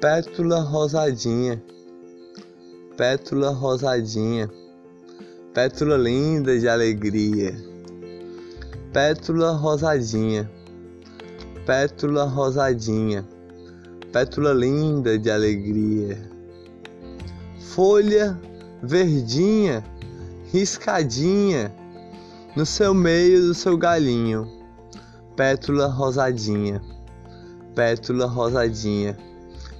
pétula rosadinha, pétula rosadinha, pétula linda de alegria, pétula rosadinha, pétula rosadinha, pétula linda de alegria, folha verdinha, riscadinha, no seu meio do seu galinho, pétula rosadinha, pétula rosadinha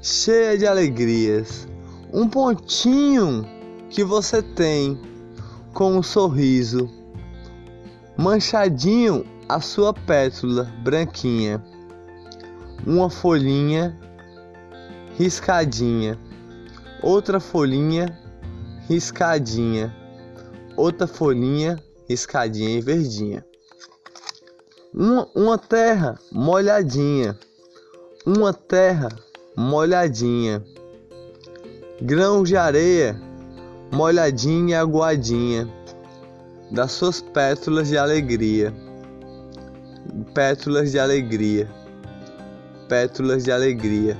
cheia de alegrias. Um pontinho que você tem com um sorriso, manchadinho a sua pétula branquinha, uma folhinha riscadinha, outra folhinha riscadinha, outra folhinha riscadinha e verdinha. Uma, uma terra molhadinha, uma terra molhadinha. Grãos de areia, molhadinha e aguadinha, das suas pétalas de alegria. Pétalas de alegria, pétalas de alegria.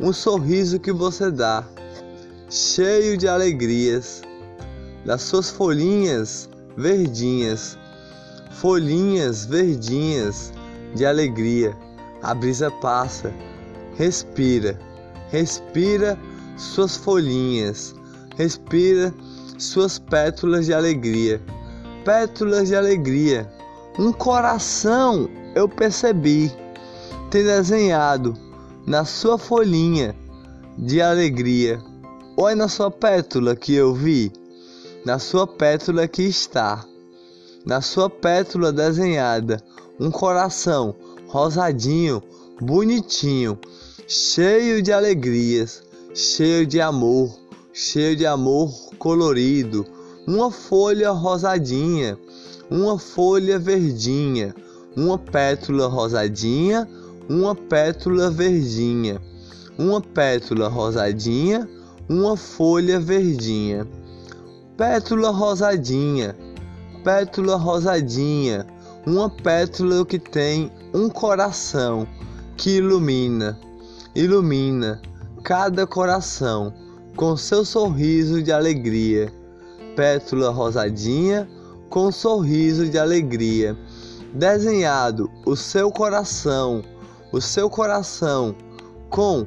Um sorriso que você dá, cheio de alegrias, das suas folhinhas verdinhas, folhinhas verdinhas de alegria. A brisa passa Respira, respira suas folhinhas, respira suas pétalas de alegria. Pétalas de alegria. Um coração eu percebi ter desenhado na sua folhinha de alegria. Olha na sua pétala que eu vi, na sua pétala que está, na sua pétala desenhada, um coração rosadinho, bonitinho cheio de alegrias, cheio de amor, cheio de amor colorido, uma folha rosadinha, uma folha verdinha, uma pétula rosadinha, uma pétula verdinha, uma pétula rosadinha, uma folha verdinha, pétula rosadinha, pétula rosadinha, uma pétula que tem um coração que ilumina ilumina cada coração com seu sorriso de alegria. Pétula rosadinha com sorriso de alegria. Desenhado o seu coração, o seu coração com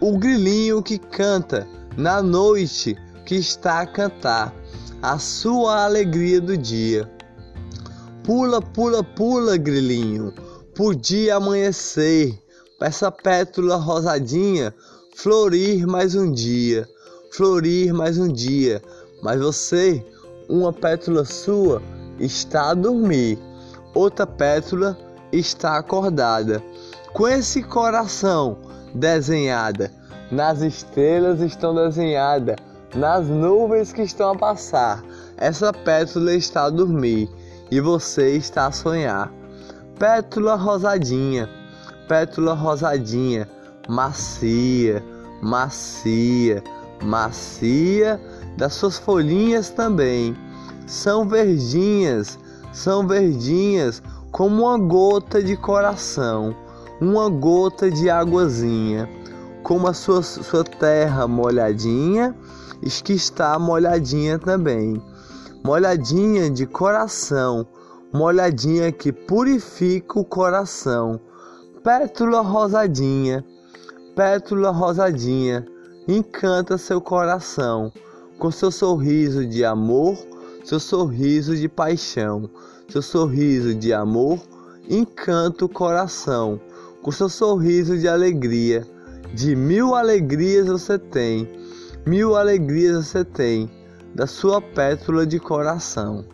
o grilinho que canta na noite que está a cantar a sua alegria do dia. Pula, pula, pula, grilinho, podia amanhecer essa pétula rosadinha florir mais um dia, florir mais um dia, mas você, uma pétula sua, está a dormir, outra pétula está acordada. Com esse coração desenhada, nas estrelas estão desenhadas, nas nuvens que estão a passar, essa pétula está a dormir e você está a sonhar. Pétula rosadinha pétula rosadinha, macia, macia, macia, das suas folhinhas também. São verdinhas, são verdinhas como uma gota de coração, uma gota de águazinha, como a sua, sua terra molhadinha, que está molhadinha também. Molhadinha de coração, molhadinha que purifica o coração Pétula rosadinha, pétula rosadinha, encanta seu coração com seu sorriso de amor, seu sorriso de paixão, seu sorriso de amor, encanta o coração com seu sorriso de alegria. De mil alegrias você tem, mil alegrias você tem da sua pétula de coração.